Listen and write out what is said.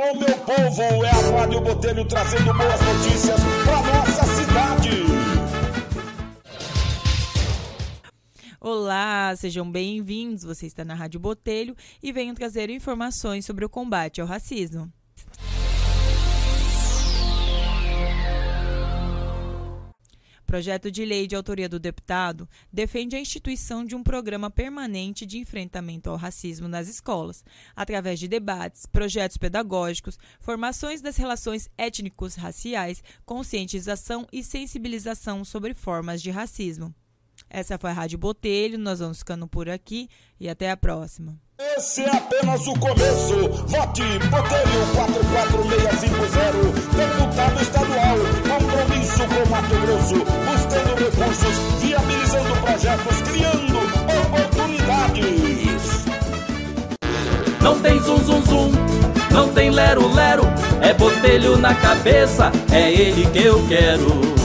Alô, meu povo, é a Rádio Botelho trazendo boas notícias para nossa cidade. Olá, sejam bem-vindos. Você está na Rádio Botelho e venho trazer informações sobre o combate ao racismo. Projeto de lei de autoria do deputado defende a instituição de um programa permanente de enfrentamento ao racismo nas escolas, através de debates, projetos pedagógicos, formações das relações étnicos raciais, conscientização e sensibilização sobre formas de racismo. Essa foi a Rádio Botelho, nós vamos ficando por aqui e até a próxima. Esse é apenas o começo. Vote Botelho 44650, Mato Grosso, buscando recursos, viabilizando projetos, criando oportunidades. Não tem zum zum zum, não tem lero lero, é botelho na cabeça, é ele que eu quero.